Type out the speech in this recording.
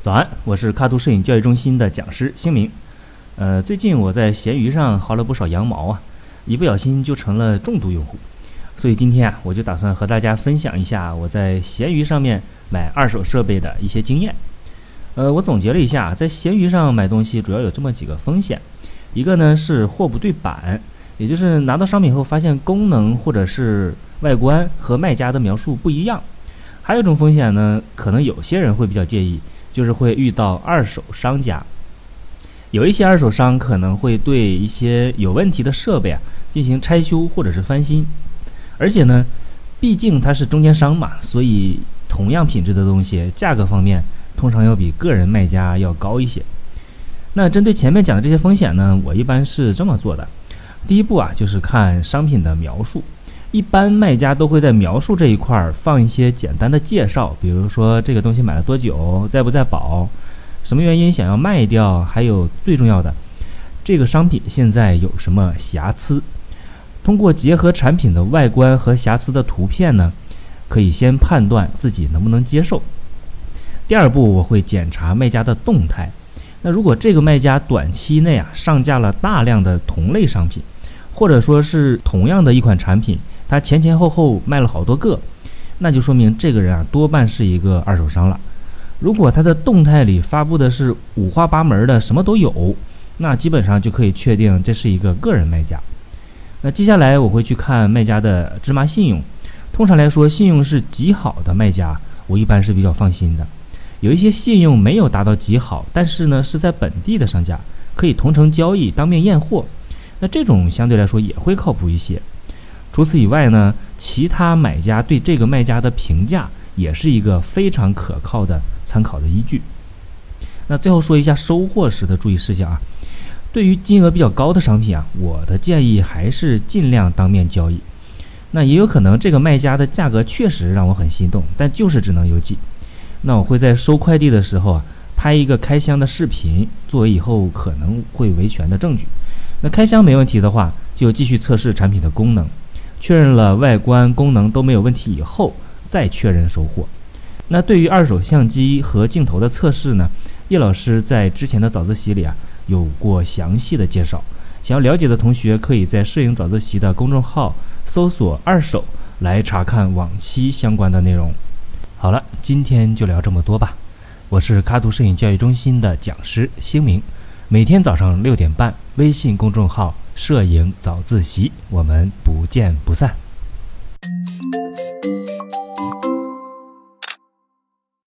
早安，我是卡图摄影教育中心的讲师星明。呃，最近我在闲鱼上薅了不少羊毛啊，一不小心就成了重度用户，所以今天啊，我就打算和大家分享一下我在闲鱼上面买二手设备的一些经验。呃，我总结了一下，在闲鱼上买东西主要有这么几个风险，一个呢是货不对版，也就是拿到商品后发现功能或者是外观和卖家的描述不一样；还有一种风险呢，可能有些人会比较介意。就是会遇到二手商家，有一些二手商可能会对一些有问题的设备啊进行拆修或者是翻新，而且呢，毕竟它是中间商嘛，所以同样品质的东西，价格方面通常要比个人卖家要高一些。那针对前面讲的这些风险呢，我一般是这么做的：第一步啊，就是看商品的描述。一般卖家都会在描述这一块儿放一些简单的介绍，比如说这个东西买了多久，在不在保，什么原因想要卖掉，还有最重要的，这个商品现在有什么瑕疵。通过结合产品的外观和瑕疵的图片呢，可以先判断自己能不能接受。第二步，我会检查卖家的动态。那如果这个卖家短期内啊上架了大量的同类商品，或者说是同样的一款产品，他前前后后卖了好多个，那就说明这个人啊多半是一个二手商了。如果他的动态里发布的是五花八门的什么都有，那基本上就可以确定这是一个个人卖家。那接下来我会去看卖家的芝麻信用。通常来说，信用是极好的卖家，我一般是比较放心的。有一些信用没有达到极好，但是呢是在本地的商家，可以同城交易、当面验货，那这种相对来说也会靠谱一些。除此以外呢，其他买家对这个卖家的评价也是一个非常可靠的参考的依据。那最后说一下收货时的注意事项啊，对于金额比较高的商品啊，我的建议还是尽量当面交易。那也有可能这个卖家的价格确实让我很心动，但就是只能邮寄。那我会在收快递的时候啊，拍一个开箱的视频，作为以后可能会维权的证据。那开箱没问题的话，就继续测试产品的功能。确认了外观功能都没有问题以后，再确认收货。那对于二手相机和镜头的测试呢？叶老师在之前的早自习里啊有过详细的介绍。想要了解的同学，可以在摄影早自习的公众号搜索“二手”来查看往期相关的内容。好了，今天就聊这么多吧。我是卡图摄影教育中心的讲师星明，每天早上六点半，微信公众号。摄影早自习，我们不见不散。